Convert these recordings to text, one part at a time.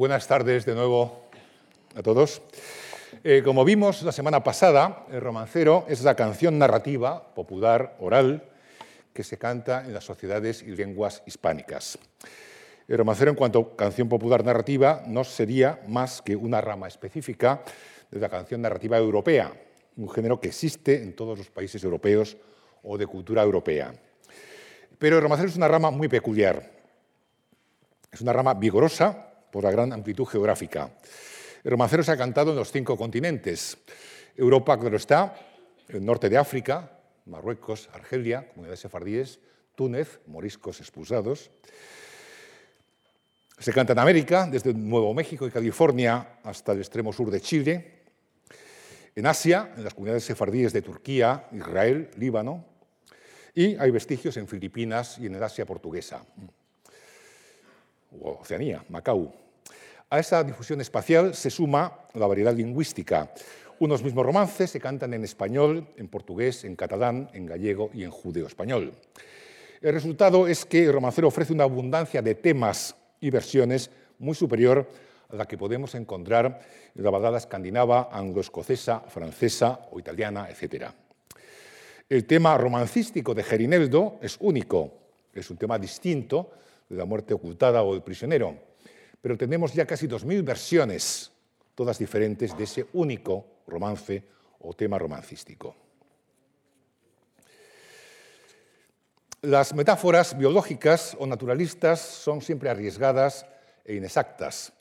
buenas tardes de nuevo a todos. Eh, como vimos la semana pasada, el romancero es la canción narrativa, popular, oral, que se canta en las sociedades y lenguas hispánicas. El romancero, en cuanto a canción popular narrativa, no sería más que una rama específica de la canción narrativa europea, un género que existe en todos los países europeos o de cultura europea. Pero el romancero es una rama muy peculiar. Es una rama vigorosa por la gran amplitud geográfica. El romancero se ha cantado en los cinco continentes. Europa, claro está, el norte de África, Marruecos, Argelia, comunidades sefardíes, Túnez, moriscos expulsados. Se canta en América, desde Nuevo México y California hasta el extremo sur de Chile. En Asia, en las comunidades sefardíes de Turquía, Israel, Líbano. Y hay vestigios en Filipinas y en el Asia portuguesa. O Oceanía, Macau. A esa difusión espacial se suma la variedad lingüística. Unos mismos romances se cantan en español, en portugués, en catalán, en gallego y en judeo-español. El resultado es que el romancero ofrece una abundancia de temas y versiones muy superior a la que podemos encontrar en la balada escandinava, anglo-escocesa, francesa o italiana, etc. El tema romancístico de Gerineldo es único, es un tema distinto de la muerte ocultada o el prisionero, pero tenemos ya casi 2.000 versiones, todas diferentes, de ese único romance o tema romancístico. Las metáforas biológicas o naturalistas son siempre arriesgadas e inexactas,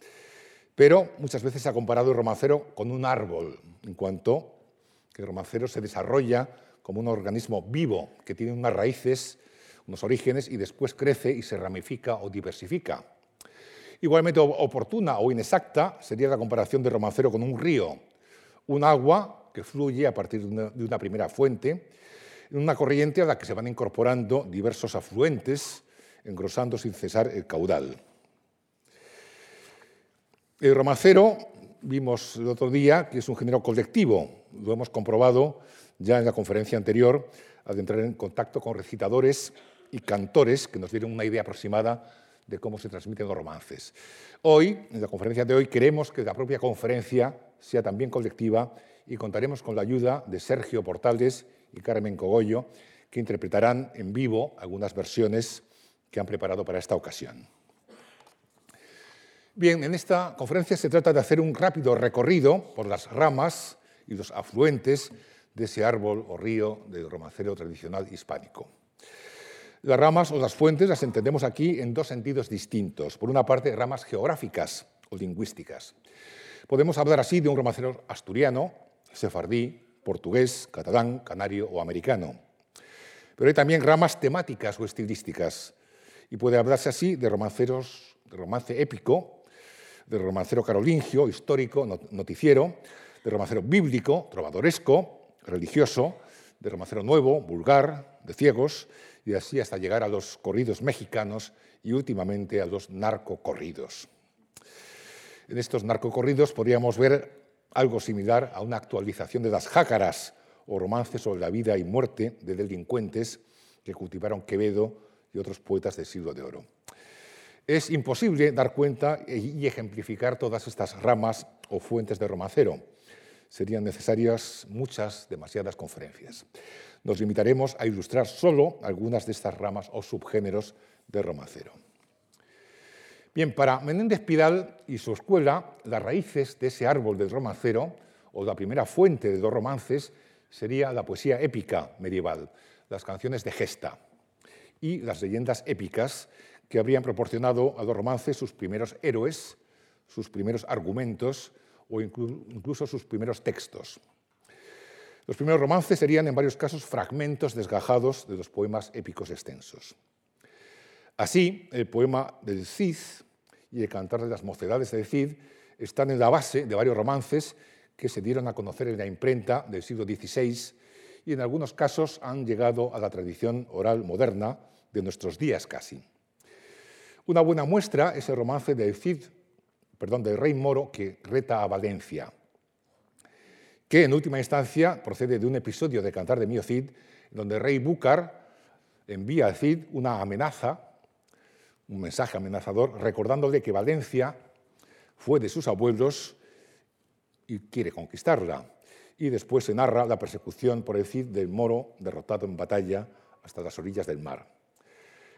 pero muchas veces se ha comparado el romancero con un árbol, en cuanto que el romancero se desarrolla como un organismo vivo que tiene unas raíces, unos orígenes y después crece y se ramifica o diversifica. Igualmente oportuna o inexacta sería la comparación del romancero con un río, un agua que fluye a partir de una primera fuente en una corriente a la que se van incorporando diversos afluentes, engrosando sin cesar el caudal. El romancero, vimos el otro día, que es un género colectivo, lo hemos comprobado ya en la conferencia anterior, al entrar en contacto con recitadores y cantores que nos dieron una idea aproximada de cómo se transmiten los romances. Hoy, en la conferencia de hoy, queremos que la propia conferencia sea también colectiva y contaremos con la ayuda de Sergio Portales y Carmen Cogollo, que interpretarán en vivo algunas versiones que han preparado para esta ocasión. Bien, en esta conferencia se trata de hacer un rápido recorrido por las ramas y los afluentes de ese árbol o río del romancero tradicional hispánico. Las ramas o las fuentes las entendemos aquí en dos sentidos distintos. Por una parte, ramas geográficas o lingüísticas. Podemos hablar así de un romancero asturiano, sefardí, portugués, catalán, canario o americano. Pero hay también ramas temáticas o estilísticas, y puede hablarse así de romanceros, de romance épico, de romancero carolingio, histórico, noticiero, de romancero bíblico, trovadoresco, religioso, de romancero nuevo, vulgar, de ciegos, y así hasta llegar a los corridos mexicanos y últimamente a los narcocorridos. En estos narcocorridos podríamos ver algo similar a una actualización de las jácaras o romances sobre la vida y muerte de delincuentes que cultivaron Quevedo y otros poetas del siglo de oro. Es imposible dar cuenta y ejemplificar todas estas ramas o fuentes de romancero. Serían necesarias muchas, demasiadas conferencias. Nos limitaremos a ilustrar solo algunas de estas ramas o subgéneros de romancero. Bien, para Menéndez Pidal y su escuela, las raíces de ese árbol del romancero, o la primera fuente de dos romances, sería la poesía épica medieval, las canciones de gesta y las leyendas épicas que habrían proporcionado a los romances sus primeros héroes, sus primeros argumentos o incluso sus primeros textos. Los primeros romances serían en varios casos fragmentos desgajados de los poemas épicos extensos. Así, el poema del Cid y el cantar de las mocedades del Cid están en la base de varios romances que se dieron a conocer en la imprenta del siglo XVI y en algunos casos han llegado a la tradición oral moderna de nuestros días casi. Una buena muestra es el romance del Cid, perdón, del rey moro que reta a Valencia, que en última instancia procede de un episodio de Cantar de Mío Cid, donde el rey Búcar envía al Cid una amenaza un mensaje amenazador recordándole que Valencia fue de sus abuelos y quiere conquistarla. Y después se narra la persecución por el Cid del moro derrotado en batalla hasta las orillas del mar.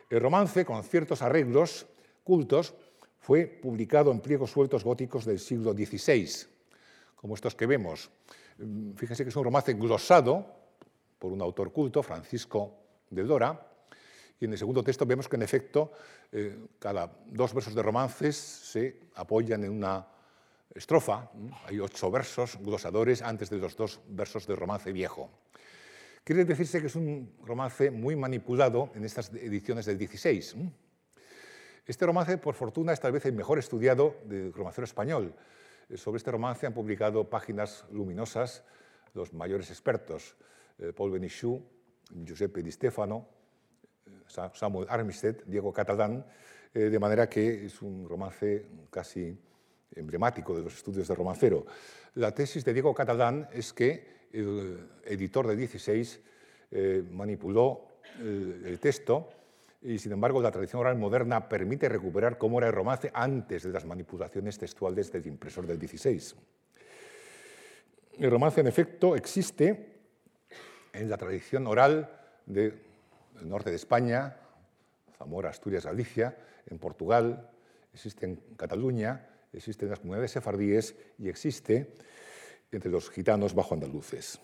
El romance, con ciertos arreglos cultos, fue publicado en pliegos sueltos góticos del siglo XVI, como estos que vemos. Fíjense que es un romance glosado por un autor culto, Francisco de Dora, y en el segundo texto vemos que, en efecto, eh, cada dos versos de romances se apoyan en una estrofa. Hay ocho versos glosadores antes de los dos versos del romance viejo. Quiere decirse que es un romance muy manipulado en estas ediciones del 16. Este romance, por fortuna, es tal vez el mejor estudiado del romancero español. Eh, sobre este romance han publicado páginas luminosas los mayores expertos, eh, Paul Benichou, Giuseppe Di Stefano, Samuel Armistead, Diego Catalán, eh, de manera que es un romance casi emblemático de los estudios de romancero. La tesis de Diego Catalán es que el editor de 16 eh, manipuló el texto y, sin embargo, la tradición oral moderna permite recuperar cómo era el romance antes de las manipulaciones textuales del impresor del 16. El romance, en efecto, existe en la tradición oral del norte de España, Zamora, Asturias, Galicia, en Portugal, existe en Cataluña, existe en las comunidades sefardíes y existe entre los gitanos bajo andaluces.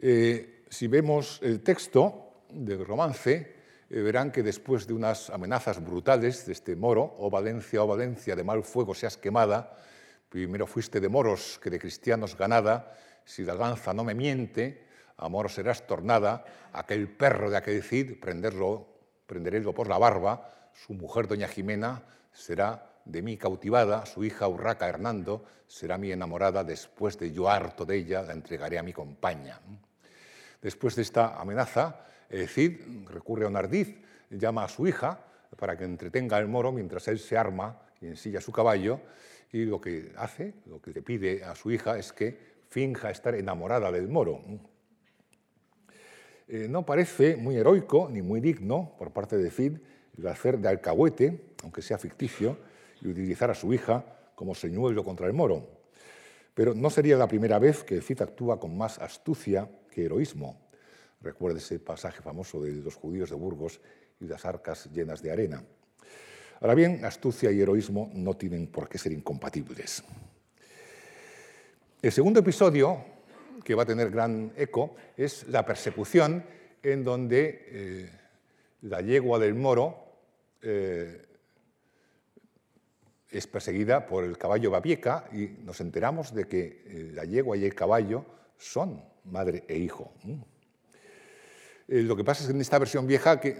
Eh, si vemos el texto del romance, verán que después de unas amenazas brutales de este moro, o oh Valencia, o oh Valencia, de mal fuego seas quemada, primero fuiste de moros que de cristianos ganada, si la lanza no me miente, amor serás tornada, aquel perro de aquel Cid, prenderlo, prenderélo por la barba, su mujer doña Jimena será de mí cautivada, su hija Urraca Hernando será mi enamorada, después de yo harto de ella la entregaré a mi compañía. Después de esta amenaza, Cid recurre a un ardiz, llama a su hija para que entretenga al moro mientras él se arma y ensilla su caballo, y lo que hace, lo que le pide a su hija es que finja estar enamorada del moro. Eh, no parece muy heroico ni muy digno por parte de Cid el hacer de alcahuete, aunque sea ficticio, y utilizar a su hija como señuelo contra el moro. Pero no sería la primera vez que Cid actúa con más astucia que heroísmo. Recuerde ese pasaje famoso de los judíos de Burgos y las arcas llenas de arena. Ahora bien, astucia y heroísmo no tienen por qué ser incompatibles. El segundo episodio que va a tener gran eco es la persecución en donde eh, la yegua del moro eh, es perseguida por el caballo Babieca y nos enteramos de que eh, la yegua y el caballo son madre e hijo. Lo que pasa es que en esta versión vieja que,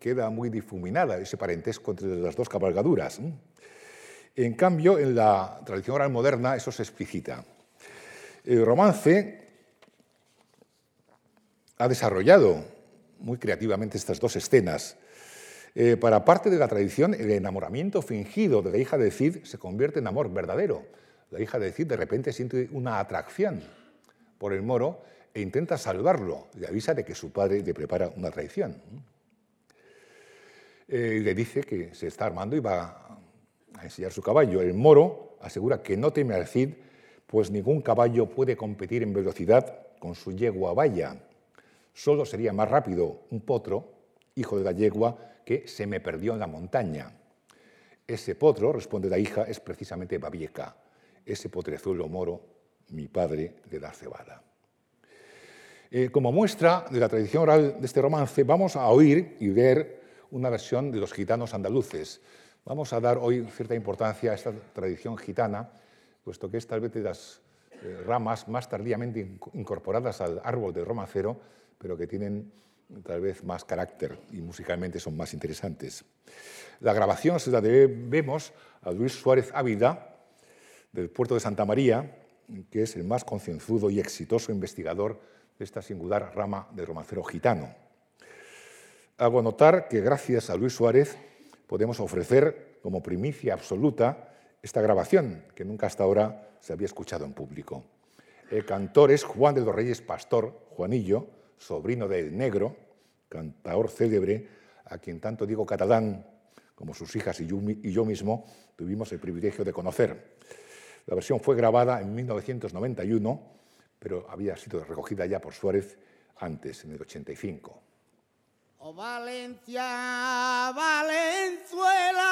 queda muy difuminada ese parentesco entre las dos cabalgaduras. En cambio, en la tradición oral moderna eso se explicita. El romance ha desarrollado muy creativamente estas dos escenas. Eh, para parte de la tradición, el enamoramiento fingido de la hija de Cid se convierte en amor verdadero. La hija de Cid de repente siente una atracción por el moro e intenta salvarlo. Le avisa de que su padre le prepara una traición. Eh, le dice que se está armando y va a enseñar su caballo. El moro asegura que no teme al Cid pues ningún caballo puede competir en velocidad con su yegua vaya. Solo sería más rápido un potro, hijo de la yegua, que se me perdió en la montaña. Ese potro, responde la hija, es precisamente Babieca, ese potrezuelo moro, mi padre de la cebada. Eh, como muestra de la tradición oral de este romance, vamos a oír y ver una versión de los gitanos andaluces. Vamos a dar hoy cierta importancia a esta tradición gitana puesto que es tal vez de las eh, ramas más tardíamente incorporadas al árbol del romancero, pero que tienen tal vez más carácter y musicalmente son más interesantes. La grabación se la debemos a Luis Suárez Ávila, del puerto de Santa María, que es el más concienzudo y exitoso investigador esta singular rama del romancero gitano. Hago notar que gracias a Luis Suárez podemos ofrecer como primicia absoluta esta grabación, que nunca hasta ahora se había escuchado en público. El cantor es Juan de los Reyes Pastor, Juanillo, sobrino del Negro, cantador célebre, a quien tanto Diego Catalán como sus hijas y yo mismo tuvimos el privilegio de conocer. La versión fue grabada en 1991, pero había sido recogida ya por Suárez antes, en el 85. Oh Valencia, Valenzuela,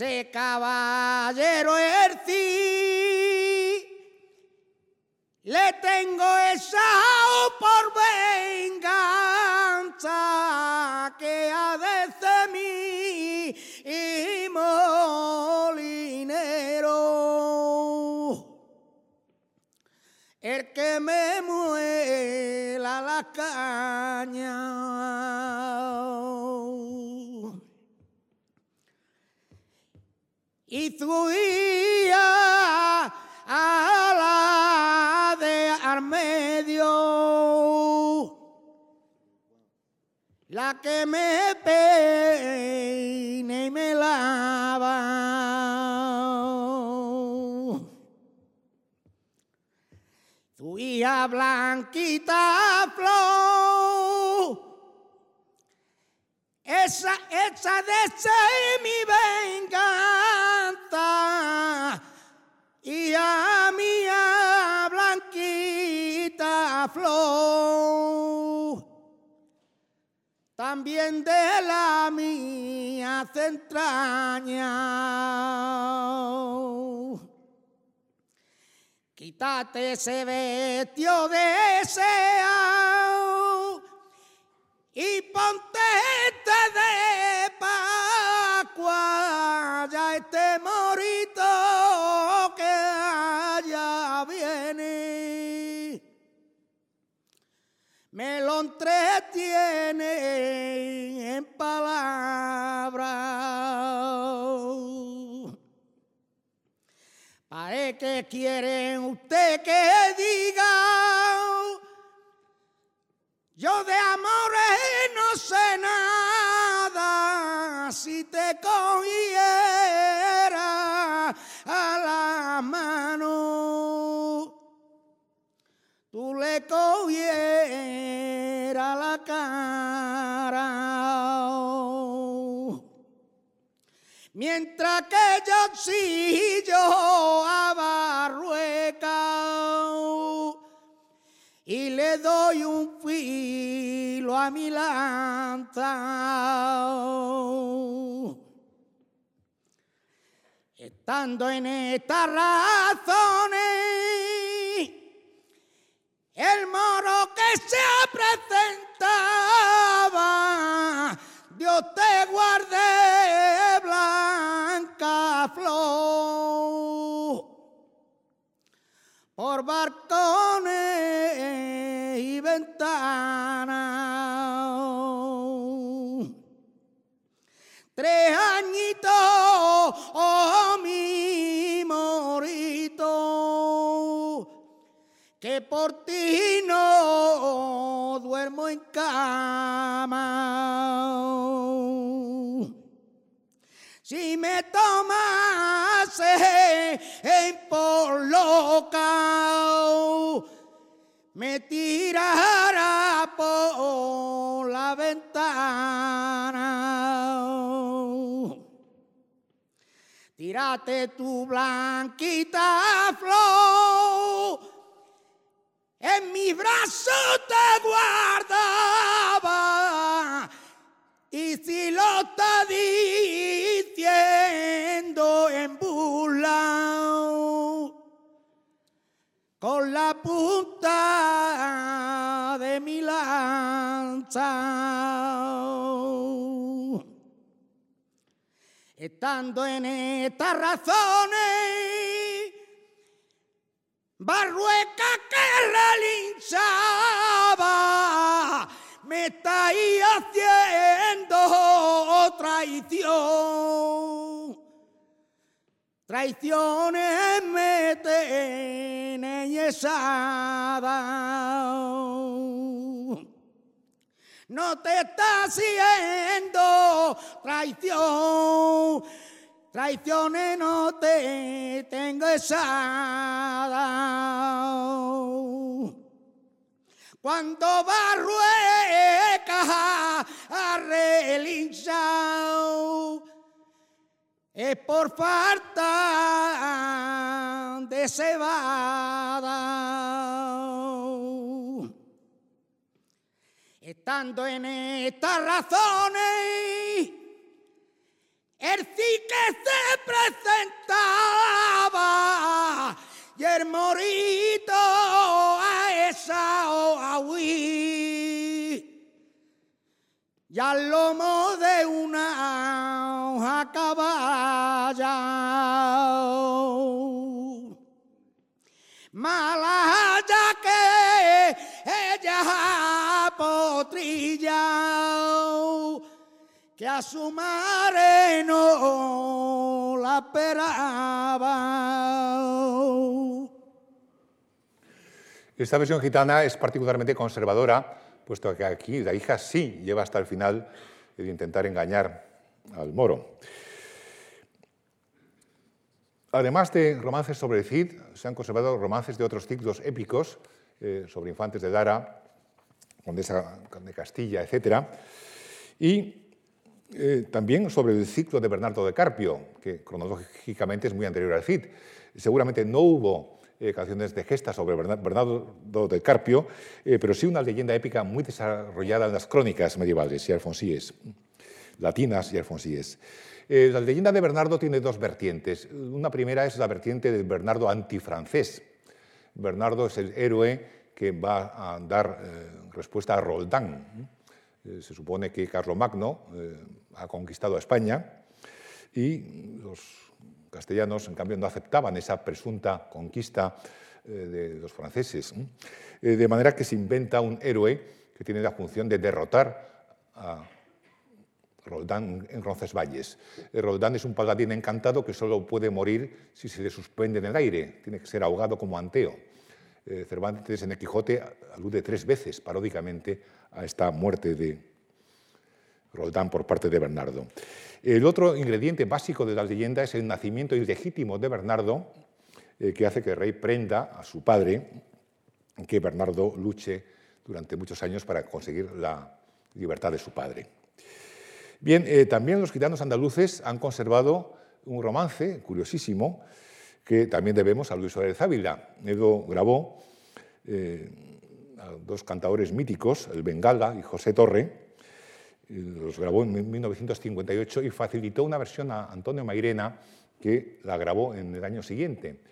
ese caballero Erci Quítate ese vestido deseado y ponte este de Pascua, ya este morito ¿Para qué quieren usted que diga? Yo de amores no sé nada, si te cogiera a la mano, tú le cogiera la cara. Mientras que yo sí yo doy un filo a mi lanza. Estando en estas razones, el moro que se presentaba, Dios te guarde blanca flor por barcones y ventanas. Tres añitos, oh mi morito, que por ti no duermo en cama. Si me tomase en por loca, por la ventana. Tírate tu blanquita flor, en mi brazo te guardaba y si lo está diciendo en burla, con la punta Estando en estas razones, Barrueca que relinchaba me estáis haciendo traición. traiciones me tenéis No te está haciendo traición, traiciones no te tengo echada. Cuando barrueca a relinchar es por falta de cebada. Estando en estas razones, el sí que se presentaba y el morito a esa o y al lomo de una hoja caballa. Mala ya que ella potrilla que a su madre no la esperaba. Esta versión gitana es particularmente conservadora puesto que aquí la hija sí lleva hasta el final el intentar engañar al moro. Además de romances sobre el Cid, se han conservado romances de otros ciclos épicos eh, sobre infantes de Lara, Condesa de Castilla, etc. Y eh, también sobre el ciclo de Bernardo de Carpio, que cronológicamente es muy anterior al Cid. Seguramente no hubo eh, canciones de gesta sobre Bernardo de Carpio, eh, pero sí una leyenda épica muy desarrollada en las crónicas medievales y alfonsíes, latinas y alfonsíes. La leyenda de Bernardo tiene dos vertientes. Una primera es la vertiente de Bernardo antifrancés. Bernardo es el héroe que va a dar respuesta a Roldán. se supone que Carlomagno ha conquistado a España y los castellanos, en cambio, no aceptaban esa presunta conquista eh, de los franceses. Eh, de manera que se inventa un héroe que tiene la función de derrotar a Roldán en Roncesvalles. Eh, Roldán es un paladín encantado que solo puede morir si se le suspende en el aire, tiene que ser ahogado como Anteo. Cervantes en el Quijote alude tres veces paródicamente a esta muerte de Roldán por parte de Bernardo. El otro ingrediente básico de la leyenda es el nacimiento ilegítimo de Bernardo, eh, que hace que el rey prenda a su padre, que Bernardo luche durante muchos años para conseguir la libertad de su padre. Bien, eh, también los gitanos andaluces han conservado un romance curiosísimo que también debemos a Luis Suárez Ávila. Edo grabó eh, a dos cantadores míticos, el Bengala y José Torre, los grabó en 1958 y facilitó una versión a Antonio Mairena que la grabó en el año siguiente.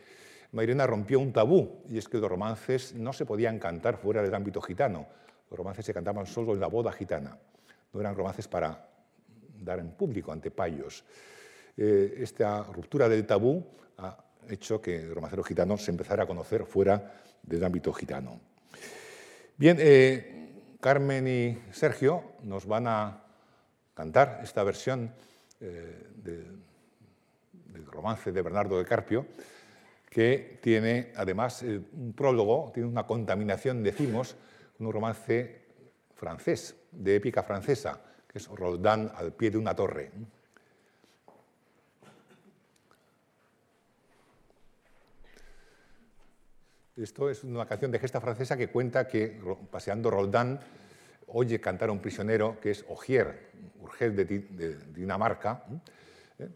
Mairena rompió un tabú y es que los romances no se podían cantar fuera del ámbito gitano. Los romances se cantaban solo en la boda gitana. No eran romances para dar en público ante payos. Eh, esta ruptura del tabú ha hecho que el romancero gitano se empezara a conocer fuera del ámbito gitano. Bien, eh, Carmen y Sergio nos van a cantar esta versión eh, del, romance de Bernardo de Carpio, que tiene además eh, un prólogo, tiene una contaminación, decimos, un romance francés, de épica francesa, que es Roldán al pie de una torre. Esto es una canción de gesta francesa que cuenta que paseando Roldán oye cantar a un prisionero que es Ogier, Urgel de, Dinamarca. ¿eh?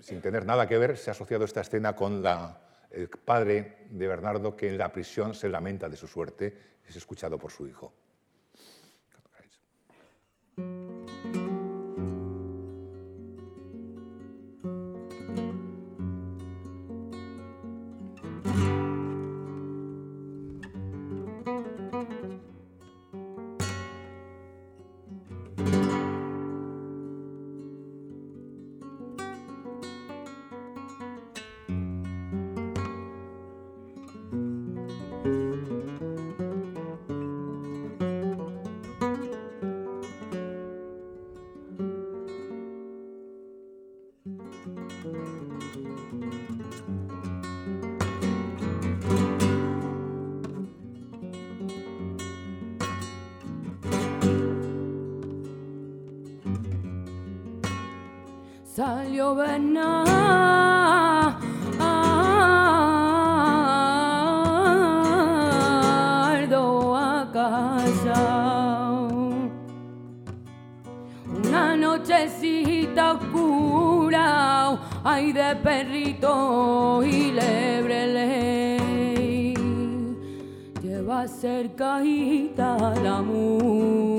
Sin tener nada que ver, se ha asociado esta escena con el padre de Bernardo que en la prisión se lamenta de su suerte es escuchado por su hijo. Bernardo a casa. Una nochecita oscura, hay de perrito y lebre ley. Lleva cercadita la mula.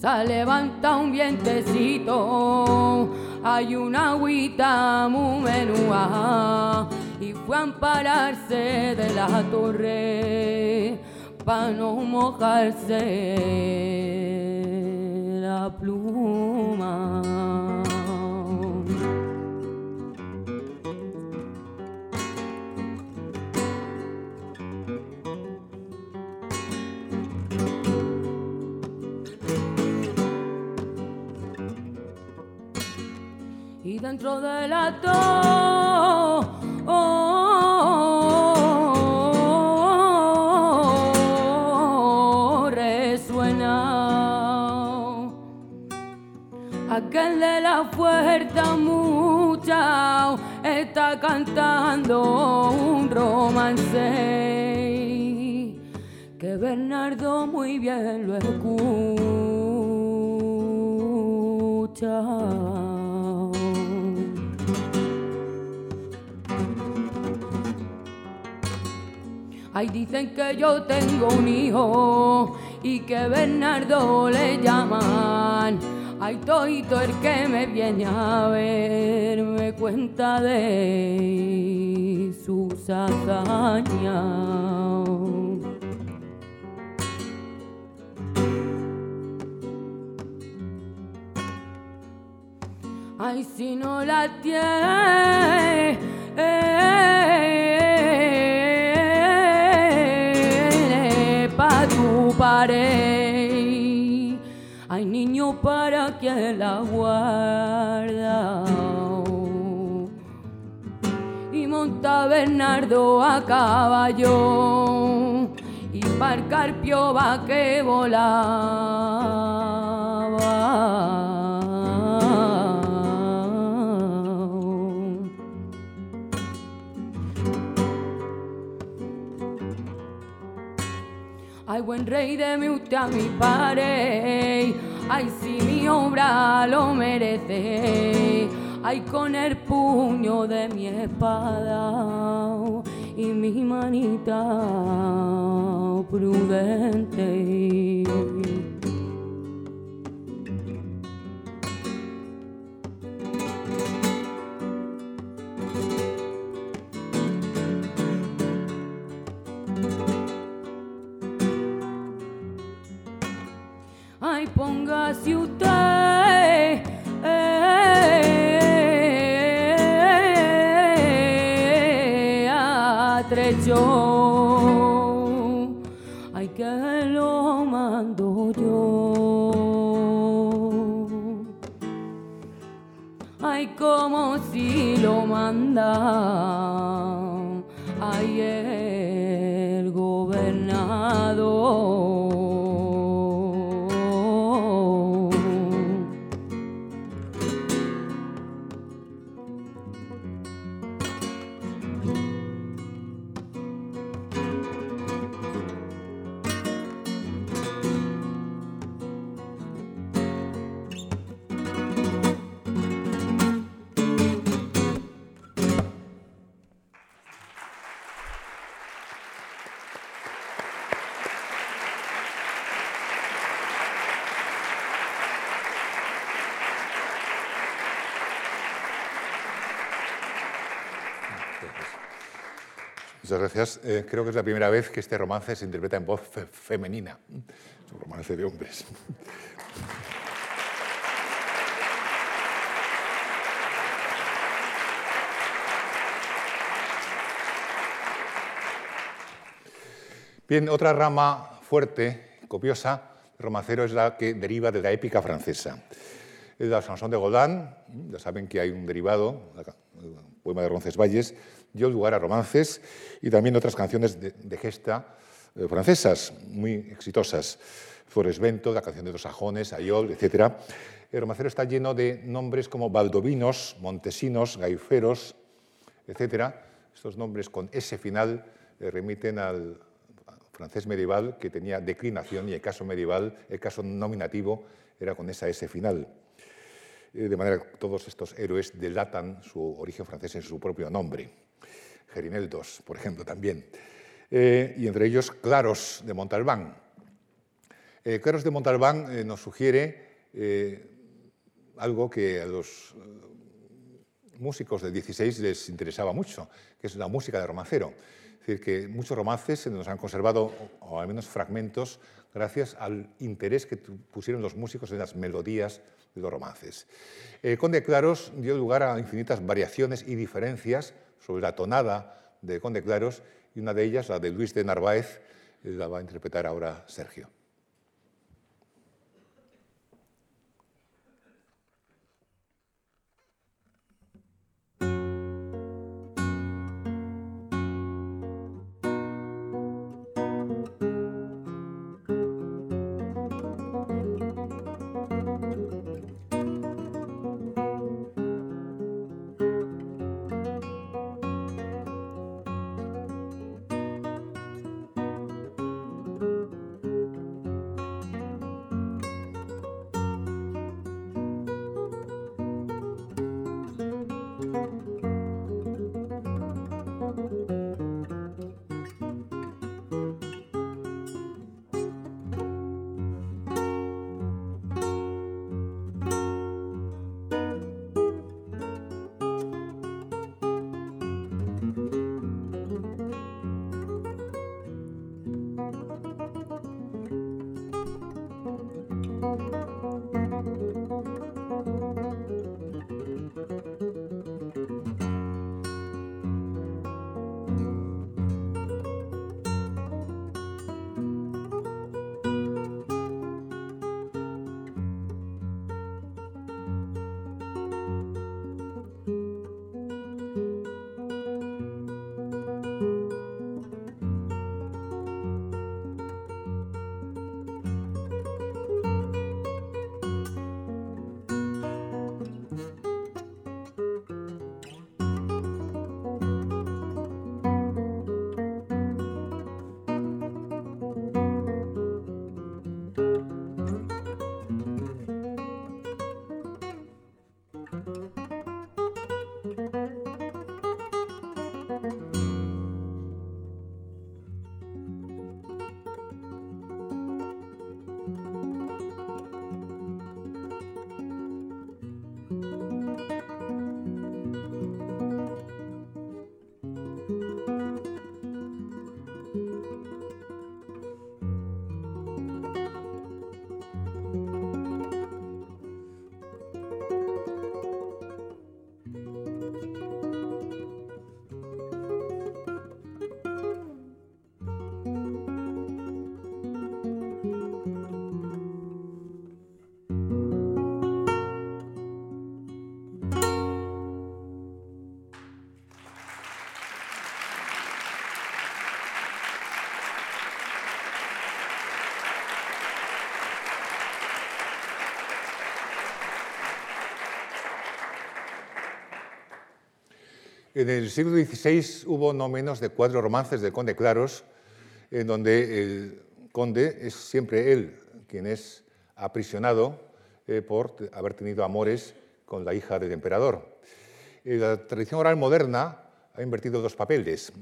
Se levanta un vientecito, hay una agüita muy menúa y fue a ampararse de la torre para no mojarse la pluma. Y dentro de la torre suena aquel de la puerta mucha está cantando un romance que Bernardo muy bien lo escucha. Ay, dicen que yo tengo un hijo y que Bernardo le llaman. Ay, toito el que me viene a ver me cuenta de sus hazañas. Ay, si no la tiene tu pared. Ay, niño, para quien la guarda. Y monta Bernardo a caballo y par carpio va que volaba. Buen rey, deme usted a mi pared. Ay, si mi obra lo merece. Ay, con el puño de mi espada y mi manita prudente. Póngase usted eh, a trecho. Ay, que lo mando yo. Ay, como si lo manda. Muchas gracias. Eh, creo que es la primera vez que este romance se interpreta en voz fe- femenina. Es un romance de hombres. Bien, otra rama fuerte, copiosa, romancero es la que deriva de la épica francesa. Es la chanson de Godin, ya saben que hay un derivado, el poema de Roncesvalles, dio lugar a romances y también otras canciones de, gesta eh, francesas muy exitosas. Floresvento, la canción de los sajones, Ayol, etc. El romancero está lleno de nombres como valdovinos, montesinos, gaiferos, etc. Estos nombres con S final eh, remiten al francés medieval que tenía declinación y el caso medieval, el caso nominativo, era con esa S final. Eh, de manera que todos estos héroes delatan su origen francés en su propio nombre. Gerineldos, por ejemplo, también. Eh, y entre ellos Claros de Montalbán. Eh, Claros de Montalbán nos sugiere algo que a los músicos del 16 les interesaba mucho, que es la música de romancero. Es decir, que muchos romances se nos han conservado, o al menos fragmentos, gracias al interés que pusieron los músicos en las melodías de los romances. El Conde Claros dio lugar a infinitas variaciones y diferencias sobre la tonada de Conde Claros y una de ellas, la de Luis de Narváez, la va a interpretar ahora Sergio. En el siglo XVI hubo no menos de cuatro romances del conde Claros, en donde el conde es siempre él quien es aprisionado eh, por haber tenido amores con la hija del emperador. Eh, la tradición oral moderna ha invertido dos papeles.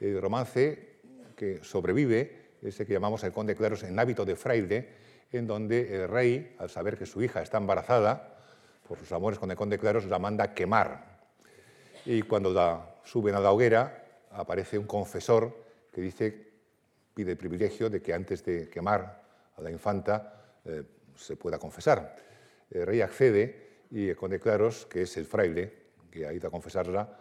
El romance que sobrevive es el que llamamos el conde Claros en hábito de fraile, en donde el rey, al saber que su hija está embarazada por sus amores con el conde Claros, la manda quemar y cuando la suben a la hoguera aparece un confesor que pide el privilegio de que antes de quemar a la infanta eh, se pueda confesar. El rey accede y el conde Claros, que es el fraile que ha ido a confesarla,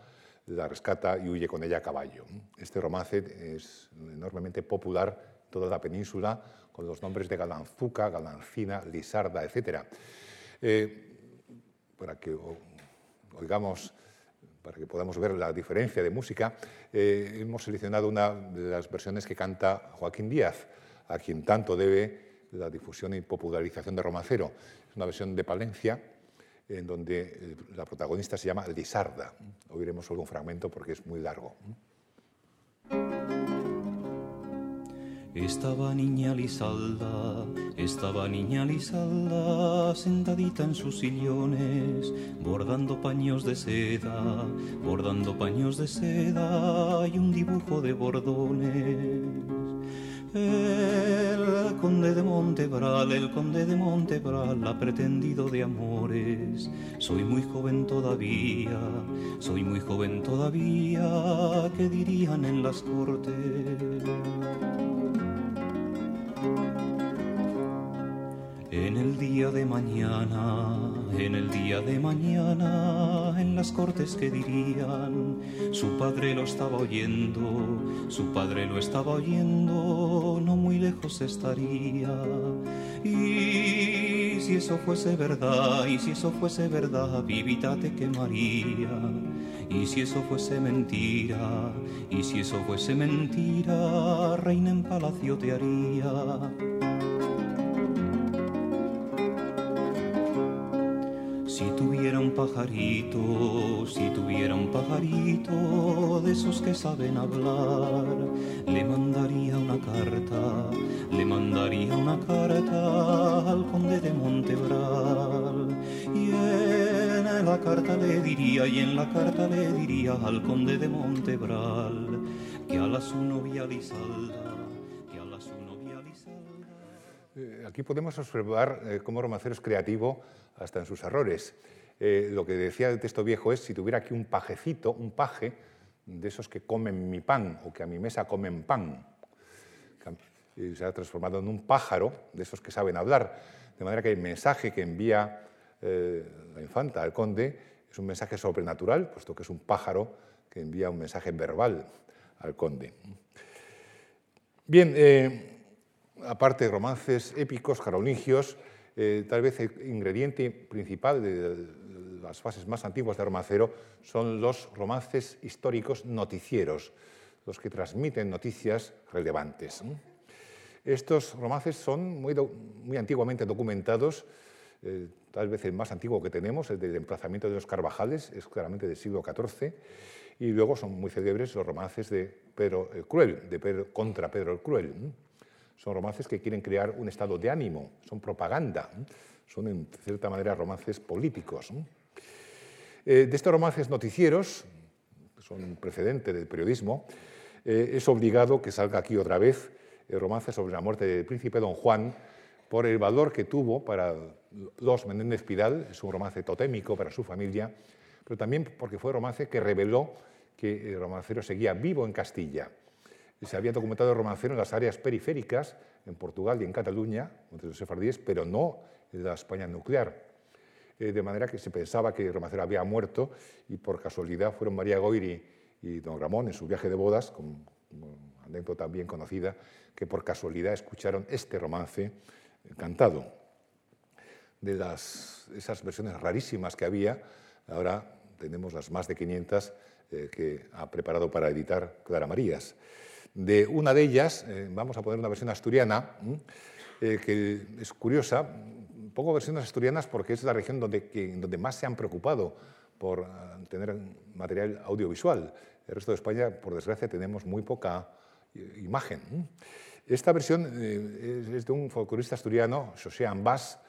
la rescata y huye con ella a caballo. Este romance es enormemente popular en toda la península, con los nombres de Galanzuca, Galancina, Lisarda, etc. Eh, para que oigamos para que podamos ver la diferencia de música, eh, hemos seleccionado una de las versiones que canta Joaquín Díaz, a quien tanto debe la difusión y popularización de Romancero. Es una versión de Palencia, en donde eh, la protagonista se llama Lisarda. Oiremos solo un fragmento porque es muy largo. Estaba niña Lisalda, estaba niña Lisalda, sentadita en sus sillones, bordando paños de seda, bordando paños de seda y un dibujo de bordones. El conde de Montebral, el conde de Montebral, ha pretendido de amores. Soy muy joven todavía, soy muy joven todavía, ¿qué dirían en las cortes? En el día de mañana, en el día de mañana, en las cortes que dirían, su padre lo estaba oyendo, su padre lo estaba oyendo, no muy lejos estaría. Y si eso fuese verdad, y si eso fuese verdad, vivita te quemaría. Y si eso fuese mentira, y si eso fuese mentira, reina en palacio te haría. Si tuviera un pajarito, si tuviera un pajarito de esos que saben hablar, le mandaría una carta, le mandaría una carta al conde de Montebral. Y en la carta le diría, y en la carta le diría al conde de Montebral, que a la su novia Lisalda, Eh, Aquí podemos observar eh, cómo Romancero es creativo hasta en sus errores. Eh, lo que decía el texto viejo es, si tuviera aquí un pajecito, un paje, de esos que comen mi pan o que a mi mesa comen pan, y se ha transformado en un pájaro, de esos que saben hablar. De manera que el mensaje que envía eh, la infanta al conde es un mensaje sobrenatural, puesto que es un pájaro que envía un mensaje verbal al conde. Bien, eh, aparte de romances épicos, carolingios, eh, tal vez el ingrediente principal de las fases más antiguas de romancero son los romances históricos noticieros, los que transmiten noticias relevantes. Estos romances son muy, antiguamente documentados, eh, tal vez el más antiguo que tenemos, el del emplazamiento de los Carvajales, es claramente del siglo XIV, y luego son muy célebres los romances de Pedro el Cruel, de Pedro- contra Pedro el Cruel. Son romances que quieren crear un estado de ánimo, son propaganda, son en cierta manera romances políticos. Eh, de estos romances noticieros, que son un precedente del periodismo, eh, es obligado que salga aquí otra vez el romance sobre la muerte del príncipe don Juan por el valor que tuvo para los Menéndez Pidal, es un romance totémico para su familia, pero también porque fue romance que reveló que el romancero seguía vivo en Castilla. Se había documentado el romancero en las áreas periféricas, en Portugal y en Cataluña, entre los sefardíes, pero no en la España nuclear. Eh, de manera que se pensaba que el romancero había muerto y por casualidad fueron María Goiri y don Ramón en su viaje de bodas, con, con anécdota bien conocida, que por casualidad escucharon este romance eh, cantado. De las, esas versiones rarísimas que había, ahora tenemos las más de 500 eh, que ha preparado para editar Clara Marías. De una de ellas, eh, vamos a poner una versión asturiana, eh, que es curiosa, versiones asturianas porque es la región donde, más se han preocupado por eh, tener material audiovisual. El resto de España, por desgracia, tenemos muy poca imagen. Esta versión es, de un folclorista asturiano, José Ambas,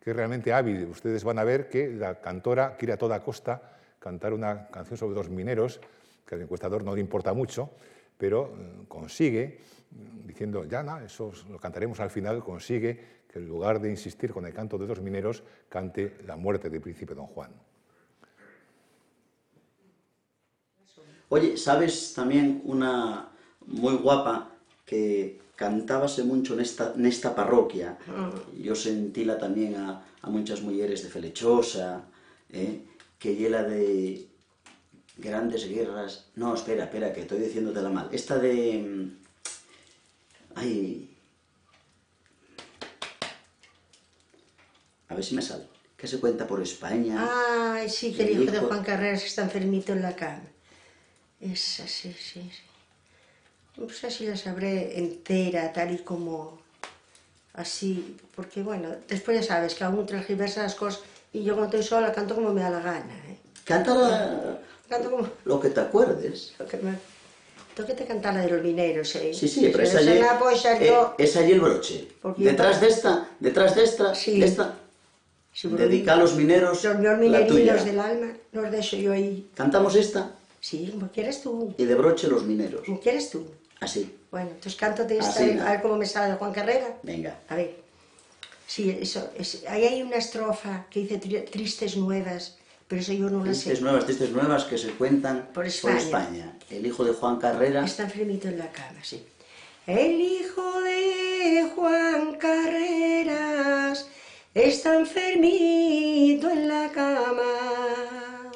que es realmente hábil. Ustedes van a ver que la cantora quiere a toda costa cantar una canción sobre los mineros, que al encuestador no le importa mucho, pero eh, consigue, mm, diciendo, ya, no, eso lo cantaremos al final, consigue que en lugar de insistir con el canto de los mineros, cante la muerte del príncipe don Juan. Oye, ¿sabes también una muy guapa que cantábase mucho nesta, nesta parroquia? Yo sentíla también a, a muchas mujeres de Felechosa, eh, que llena de grandes guerras... No, espera, espera, que estoy diciéndotela mal. Esta de... mm, Ay... A ver si me sale. que se cuenta por España. Ay, sí, que el hijo de Juan Carreras que está enfermito en la cama. Esa, sí, sí, sí. Pues así la sabré entera, tal y como... Así, porque bueno, después ya sabes que aún transgiversa las cosas y yo cuando estoy sola canto como me da la gana, ¿eh? Canta la- Canto como... lo que te acuerdes. Lo que me... Tengo que te cantar la de los mineros, ¿eh? Sí, sí, pero esa allí, eh, yo... es allí el broche. Porque Detrás de esta, detrás de esta, Sí. de esta, Sí, dedica a los mineros Los la minerinos del alma, los dejo yo ahí. Cantamos esta Sí, como quieres tú, y de broche los mineros. como quieres tú. Así, Bueno, entonces cántate esta, Así, a ver cómo me sale de Juan Carrera. venga. A ver. Sí, eso, es- ahí hay una estrofa que dice tri- tristes nuevas, pero eso yo no la sé. Nuevas, tristes nuevas que se cuentan Por España. España. El hijo de Juan Carrera. Está enfermito en la cama, sí. El hijo de Juan Carreras está enfermito en la cama.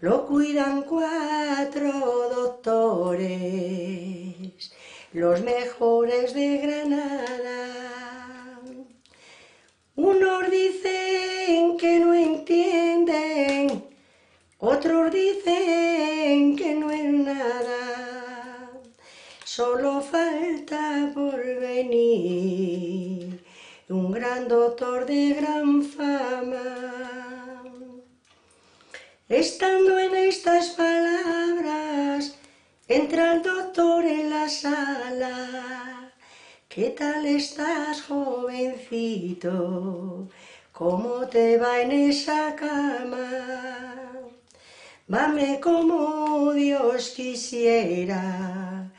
Lo cuidan cuatro doctores, los mejores de Granada. Unos dicen que no entienden, otros dicen que no es nada, solo falta por venir un gran doctor de gran fama. Estando en estas palabras, entra el doctor en la sala. ¿Qué tal estás, jovencito? ¿Cómo te va en esa cama? Vame como Dios quisiera,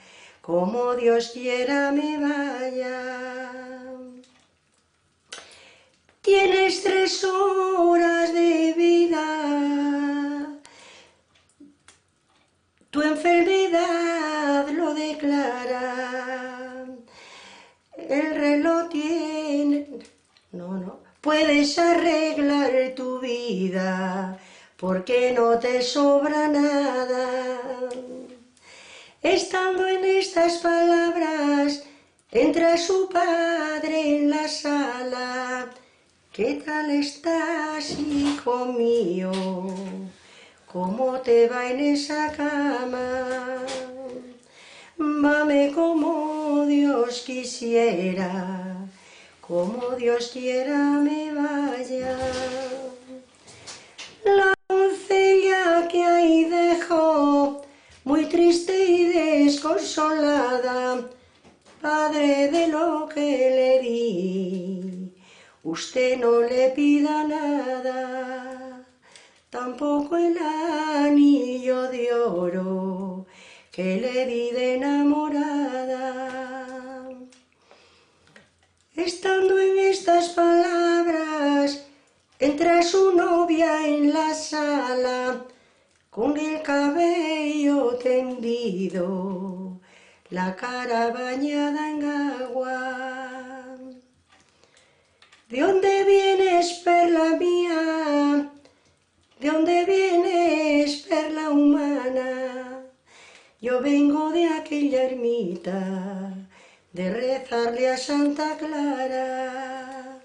como Dios quiera me vaya. Tienes tres horas de vida, tu enfermedad lo declara. El reloj tiene... No, no. Puedes arreglar tu vida porque no te sobra nada. Estando en estas palabras, entra su padre en la sala. ¿Qué tal estás, hijo mío? ¿Cómo te va en esa cama? Mame como Dios quisiera, como Dios quiera me vaya. La doncella que ahí dejó, muy triste y desconsolada, padre de lo que le di, usted no le pida nada, tampoco el anillo de oro que le di de enamorada. Estando en estas palabras, entra su novia en la sala, con el cabello tendido, la cara bañada en agua. ¿De dónde vienes, perla mía? ¿De dónde vienes, perla humana? Yo vengo de aquella ermita, de rezarle a Santa Clara,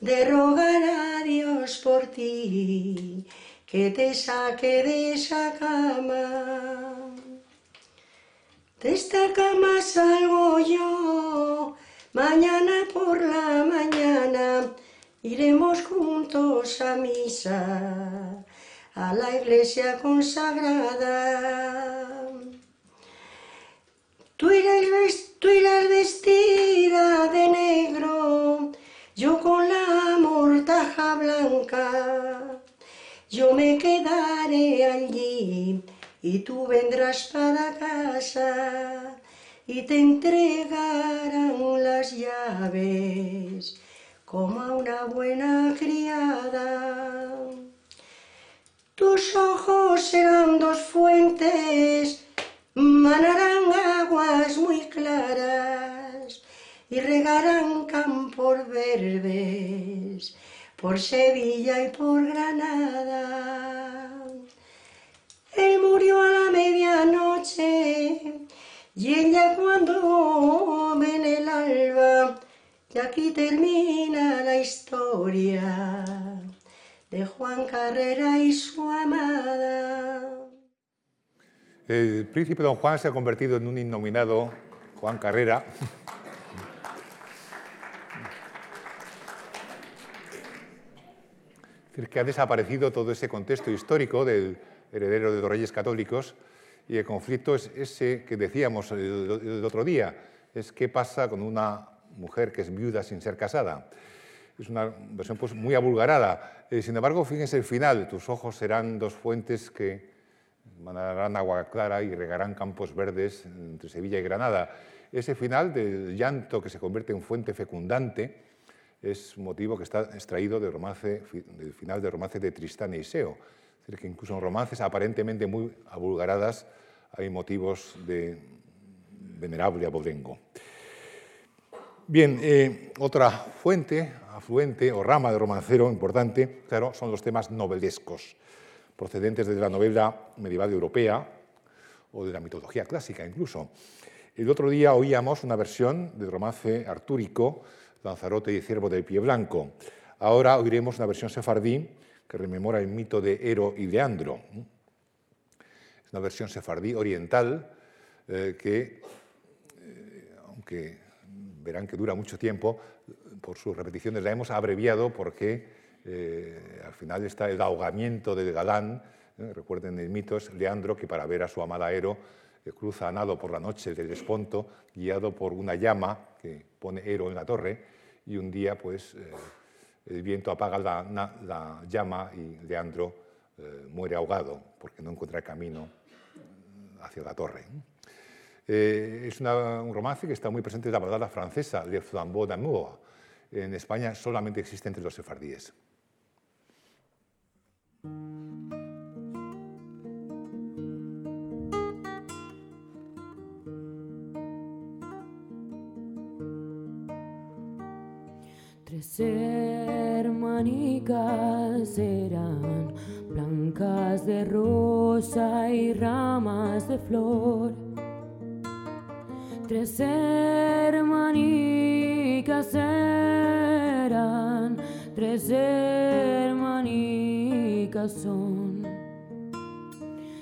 de rogar a Dios por ti, que te saque de esa cama. De esta cama salgo yo, mañana por la mañana, iremos juntos a misa, a la iglesia consagrada. Tú irás, vestida de negro, yo con la mortaja blanca. Yo me quedaré allí y tú vendrás para casa y te entregarán las llaves como a una buena criada. Tus ojos serán dos fuentes, manarán aguas muy claras y regarán campos verdes por Sevilla y por Granada. Él murió a la medianoche y ella cuando ven el alba, y aquí termina la historia de Juan Carrera y su amada. El príncipe don Juan se ha convertido en un innominado Juan Carrera. Es decir, que ha desaparecido todo ese contexto histórico del heredero de los reyes católicos y el conflicto es ese que decíamos el, otro día, es qué pasa con una mujer que es viuda sin ser casada. Es una versión pues, muy abulgarada. Eh, sin embargo, fíjense el final, tus ojos serán dos fuentes que mandarán agua clara y regarán campos verdes entre Sevilla y Granada. Ese final del llanto que se convierte en fuente fecundante, es un motivo que está extraído del, romance, del final del romance de Tristán e Iseo. Es decir, que incluso en romances aparentemente muy abulgaradas hay motivos de venerable abolengo. Bien, eh, otra fuente, afluente o rama de romancero importante, claro, son los temas novelescos, procedentes de la novela medieval europea o de la mitología clásica incluso. El otro día oíamos una versión del romance artúrico Lanzarote y Ciervo del Pie Blanco. Ahora oiremos una versión sefardí que rememora el mito de Ero y Leandro. Es una versión sefardí oriental eh, que, eh, aunque verán que dura mucho tiempo, por sus repeticiones la hemos abreviado porque eh, al final está el ahogamiento del galán. recuerden el mito, es Leandro que para ver a su amada Ero cruza a nado por la noche del Esponto, guiado por una llama que pone Ero en la torre, y un día pues, eh, el viento apaga la, la llama y Leandro eh, muere ahogado porque no encuentra camino hacia la torre. Eh, es una, un romance que está muy presente en la balada francesa, Le Flambeau d'amour. En España solamente existe entre los sefardíes. Tres hermanicas eran blancas de rosa y ramas de flor. Tres hermanicas eran, tres hermanicas son.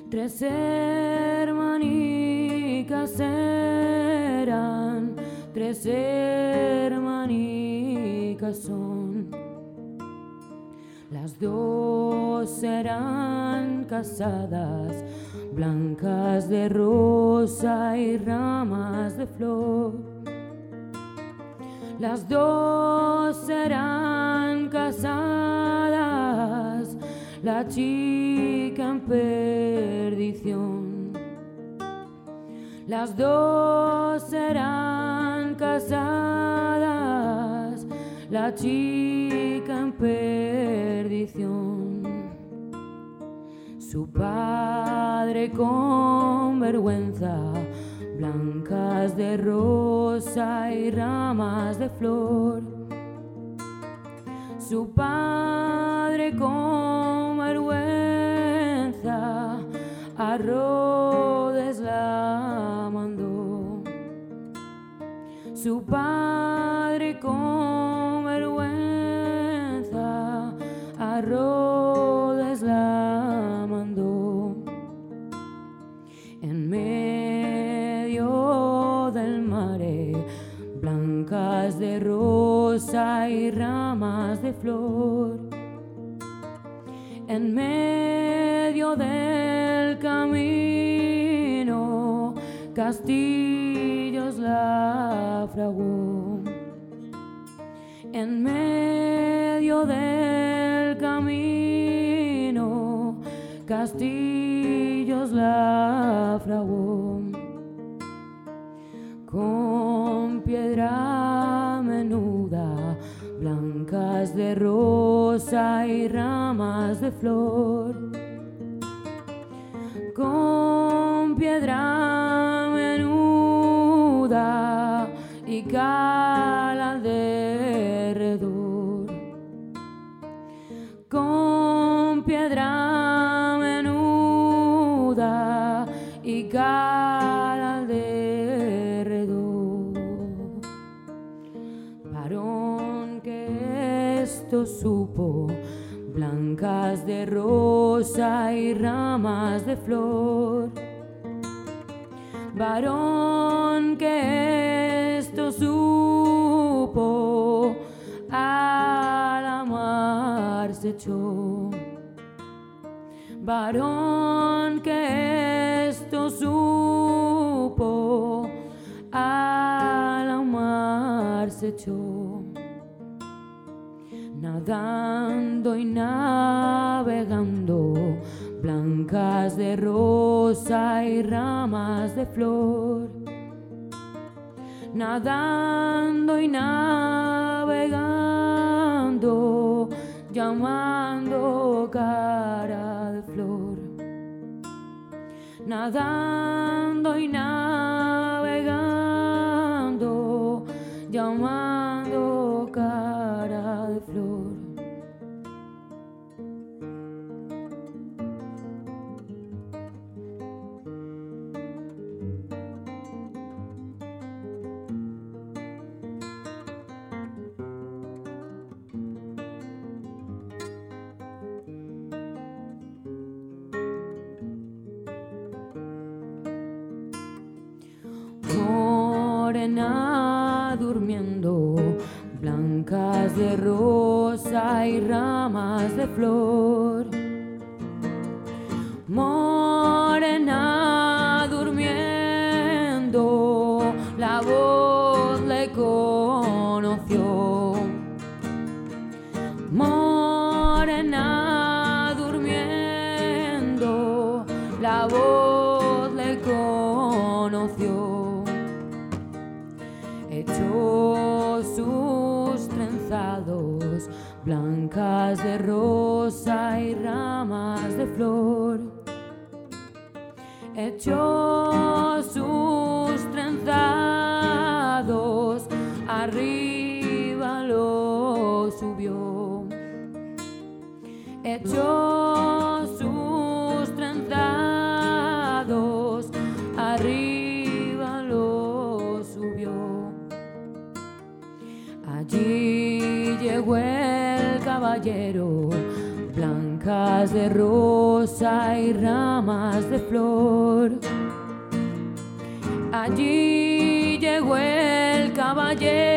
Tres hermanicas eran, tres hermanicas son. Las dos serán casadas, blancas de rosa y ramas de flor. Las dos serán casadas, la chica en perdición. Las dos serán casadas, la chica en perdición. Su padre con vergüenza, blancas de rosa y ramas de flor. Su padre con vergüenza, a la mandó. Su padre con vergüenza, a la mandó. En medio del mare, blancas de rosa y ramas de flor. En medio del camino, castillos la fragó. En medio del camino, castillos la fragó. Con piedra de rosa y ramas de flor. Con piedra menuda y cala alrededor. Con piedra de rosa y ramas de flor. Varón que esto supo al amar se echó. Varón que esto supo al amar se echó nadando y navegando, blancas de rosa y ramas de flor. Nadando y navegando, llamando cara de flor. Nadando y navegando, de rosa y ramas de flor. Morena durmiendo, la voz le conoció. Morena durmiendo, la voz le conoció. Echó blancas de rosa y ramas de flor. Echó sus trenzados, arriba lo subió. Echó blancas de rosa y ramas de flor. Allí llegó el caballero,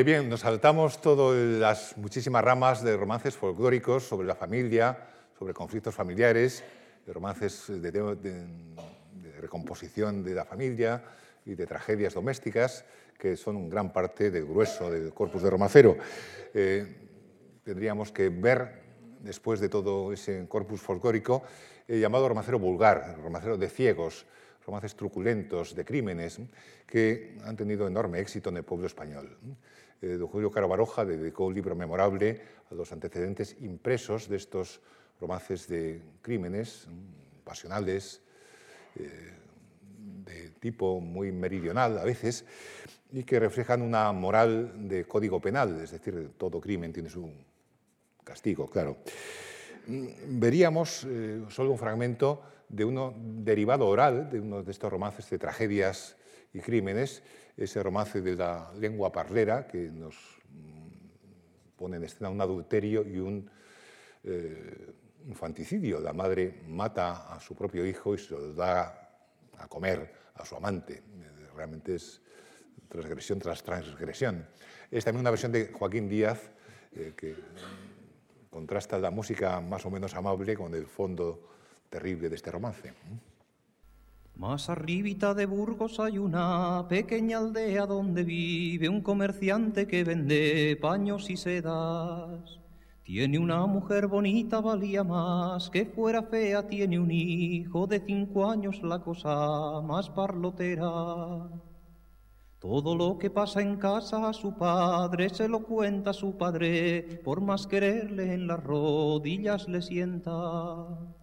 Eh, bien, nos saltamos todas las muchísimas ramas de romances folclóricos sobre la familia, sobre conflictos familiares, de romances de, de- de- recomposición de la familia y de tragedias domésticas, que son un gran parte del grueso del corpus de romancero. Eh, tendríamos que ver, después de todo ese corpus folclórico, el llamado romancero vulgar, el romancero de ciegos, romances truculentos, de crímenes, que han tenido enorme éxito en el pueblo español. Eh, don Julio Caro Baroja dedicó un libro memorable a los antecedentes impresos de estos romances de crímenes mm, pasionales, de tipo muy meridional a veces, y que reflejan una moral de código penal, es decir, todo crimen tiene su castigo, claro. Mm, Veríamos eh, solo un fragmento de uno derivado oral de uno de estos romances de tragedias y crímenes, ese romance de la lengua parlera que nos mm, pone en escena un adulterio y un eh, infanticidio. La madre mata a su propio hijo y se lo da a comer a su amante. Eh, Realmente es transgresión tras transgresión. Es también una versión de Joaquín Díaz eh, que contrasta la música más o menos amable con el fondo terrible de este romance. Más arribita de Burgos hay una pequeña aldea donde vive un comerciante que vende paños y sedas. Tiene una mujer bonita, valía más que fuera fea, tiene un hijo de cinco años, la cosa más parlotera. Todo lo que pasa en casa a su padre se lo cuenta a su padre, por más quererle en las rodillas le sienta.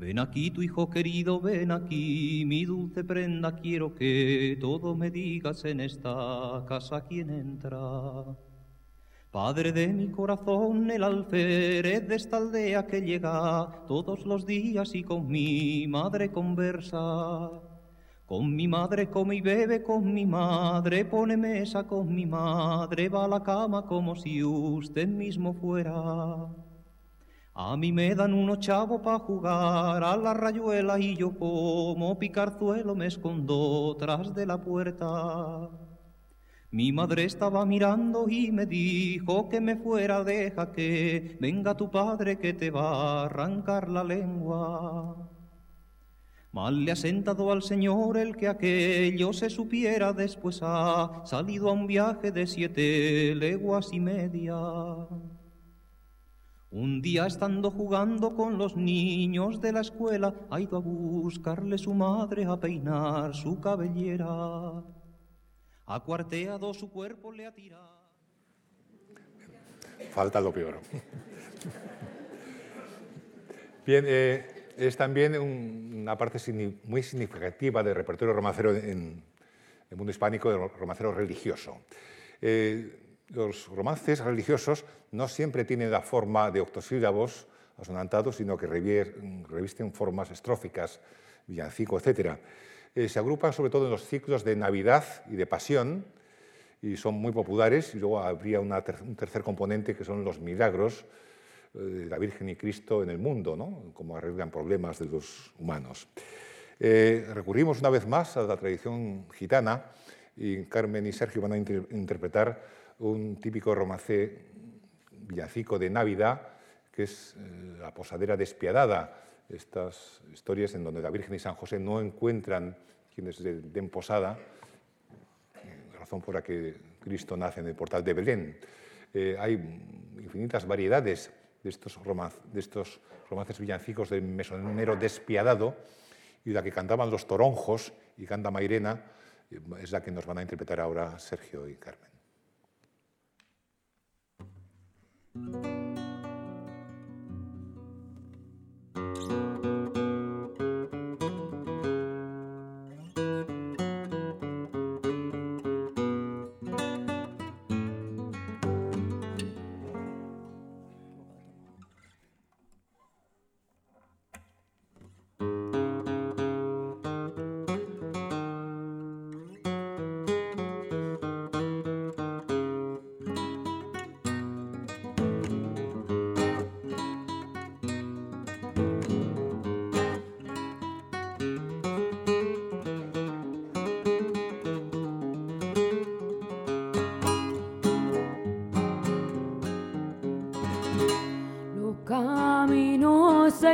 Ven aquí, tu hijo querido, ven aquí, mi dulce prenda, quiero que todo me digas en esta casa quién entra. Padre de mi corazón, el alférez de esta aldea que llega todos los días y con mi madre conversa. Con mi madre come y bebe, con mi madre pone mesa, con mi madre va a la cama como si usted mismo fuera. A mí me dan unos chavos pa' jugar a la rayuela y yo como picarzuelo me escondo tras de la puerta. Mi madre estaba mirando y me dijo que me fuera, deja que venga tu padre que te va a arrancar la lengua. Mal le ha sentado al Señor el que aquello se supiera, después ha salido a un viaje de siete leguas y media. Un día estando jugando con los niños de la escuela, ha ido a buscarle su madre a peinar su cabellera. Ha cuarteado su cuerpo, le ha tirado. Falta lo peor. Bien, eh, es también una parte muy significativa del repertorio romancero en el mundo hispánico, del romancero religioso. Eh, los romances religiosos no siempre tienen la forma de octosílabos asonantados, sino que revisten formas estróficas, villancico, etc. Eh, se agrupan sobre todo en los ciclos de Navidad y de Pasión, y son muy populares, y luego habría un tercer componente que son los milagros, eh, la Virgen y Cristo en el mundo, ¿no? cómo arreglan problemas de los humanos. Eh, recurrimos una vez más a la tradición gitana y Carmen y Sergio van a interpretar un típico romance villancico de Navidad, que es eh, la posadera despiadada, estas historias en donde la Virgen y San José no encuentran quienes den posada, razón por la que Cristo nace en el portal de Belén. hay infinitas variedades de estos, de estos romances villancicos del mesonero despiadado y la que cantaban los toronjos y canta Mairena eh, es la que nos van a interpretar ahora Sergio y Carmen. Thank you.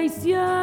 traición.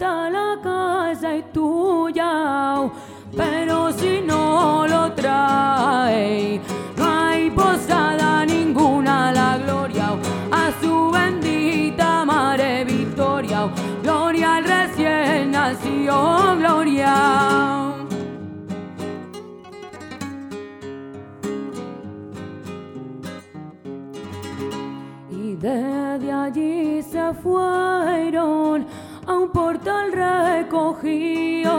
bonita la casa es tuya, oh. pero si no lo trae, no hay posada ninguna la gloria, oh. a su bendita madre victoria, oh. gloria al recién nacido, gloria. y desde allí se fueron a un portal recogido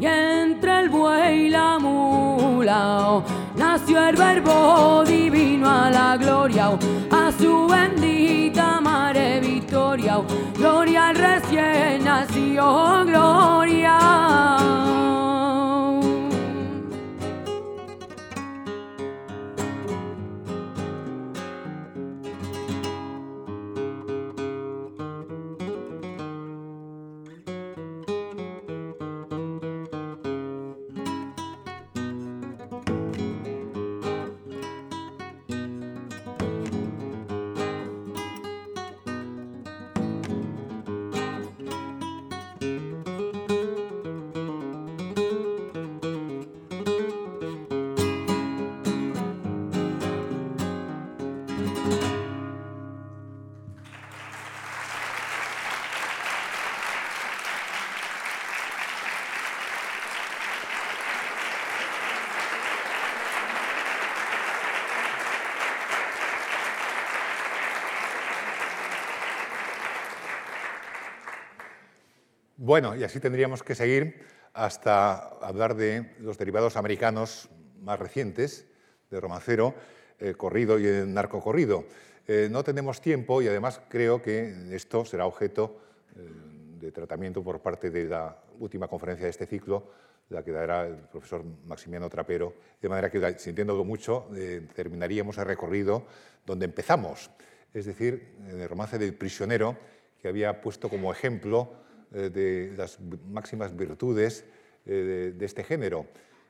y entre el buey y la mula nació el verbo divino a la gloria a su bendita madre Victoria gloria al recién nació gloria Bueno, y así tendríamos que seguir hasta hablar de los derivados americanos más recientes, de romancero, eh, corrido y narcocorrido. Eh, no tenemos tiempo y además creo que esto será objeto eh, de tratamiento por parte de la última conferencia de este ciclo, la que dará el profesor Maximiano Trapero, de manera que, sintiéndolo mucho, terminaríamos el recorrido donde empezamos, es decir, en el romance del prisionero, que había puesto como ejemplo eh, de las máximas virtudes eh, de, este género.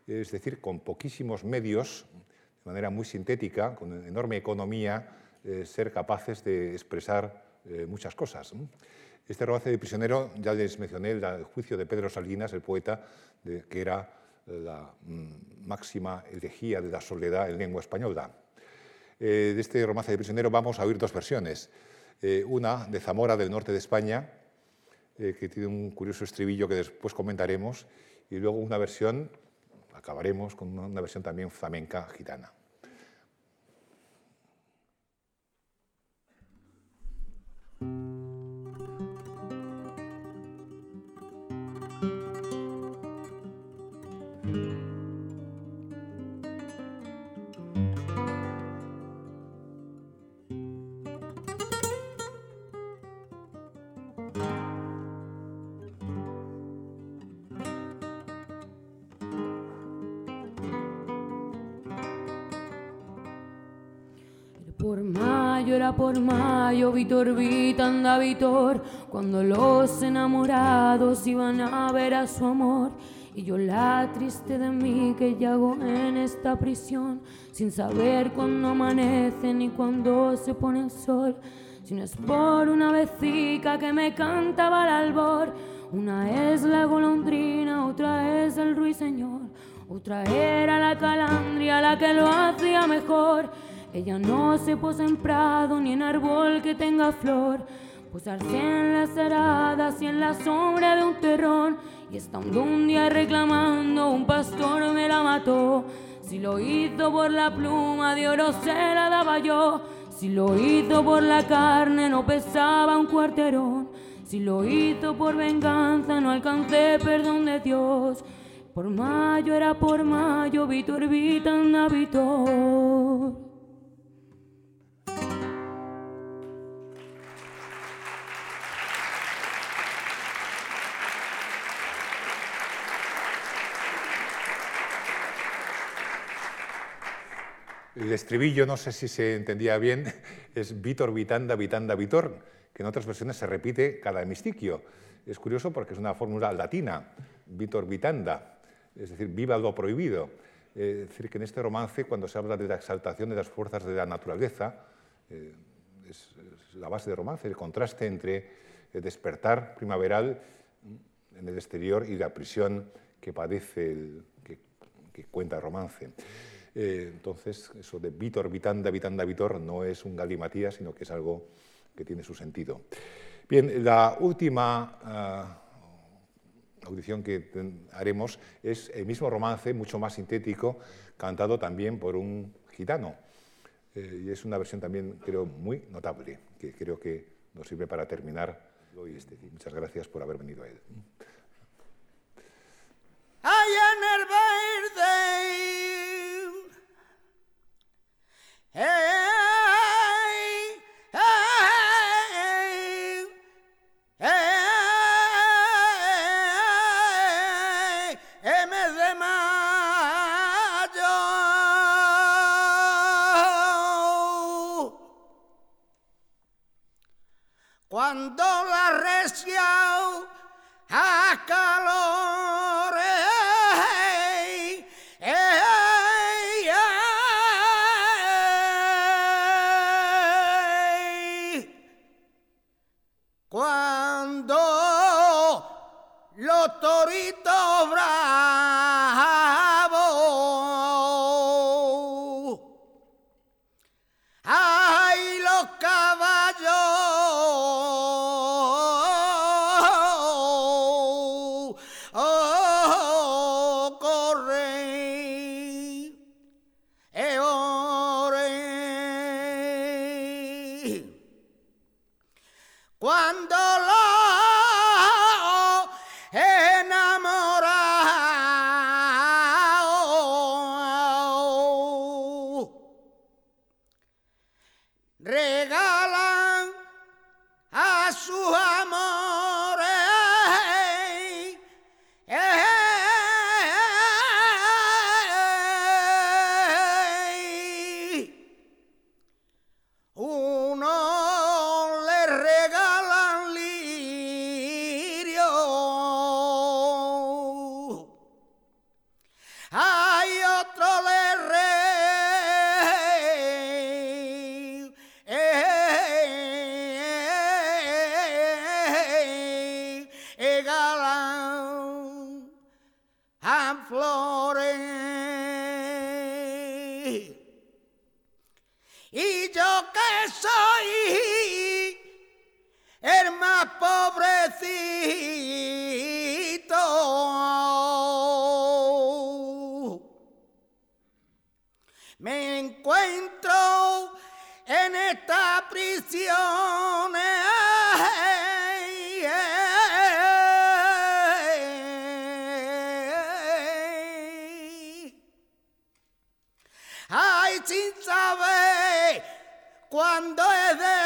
Es decir, con poquísimos medios, de manera muy sintética, con enorme economía, eh, ser capaces de expresar muchas cosas. Este romance de prisionero, ya les mencioné el juicio de Pedro Salinas, el poeta, que era la mm, máxima elegía de la soledad en lengua española. de este romance de prisionero vamos a oír dos versiones. una de Zamora, del norte de España, eh, que tiene un curioso estribillo que después comentaremos, y luego una versión, acabaremos con una versión también flamenca gitana. Por mayo, Vitor Vitanda Vitor, cuando los enamorados iban a ver a su amor. Y yo la triste de mí que hago en esta prisión, sin saber cuándo amanece ni cuándo se pone el sol. Si no es por una vecica que me cantaba al albor, una es la golondrina, otra es el ruiseñor, otra era la calandria la que lo hacía mejor. Ella no se posa en prado ni en árbol que tenga flor. Posarse en las aradas y en la sombra de un terrón. Y estando un día reclamando, un pastor me la mató. Si lo hizo por la pluma de oro se la daba yo. Si lo hizo por la carne no pesaba un cuarterón. Si lo hizo por venganza no alcancé perdón de Dios. Por mayo era por mayo, Vitor Vitanda Vitor. El estribillo, no sé si se entendía bien, es Vitor, Vitanda, Vitanda, Vitor, que en otras versiones se repite cada hemistiquio. Es curioso porque es una fórmula latina, Vitor, Vitanda, es decir, viva lo prohibido. Es decir, que en este romance, cuando se habla de la exaltación de las fuerzas de la naturaleza, eh, es, la base del romance, el contraste entre el despertar primaveral en el exterior y la prisión que padece, el, que cuenta el romance. Eh, entonces, eso de Vitor, Vitanda, Vitanda, Vitor no es un galimatías, sino que es algo que tiene su sentido. Bien, la última ah, audición que haremos es el mismo romance, mucho más sintético, cantado también por un gitano, eh, y es una versión también, creo, muy notable, que creo que nos sirve para terminar hoy este. Muchas gracias por haber venido a él. Hey, los toritos bravos cuándo es de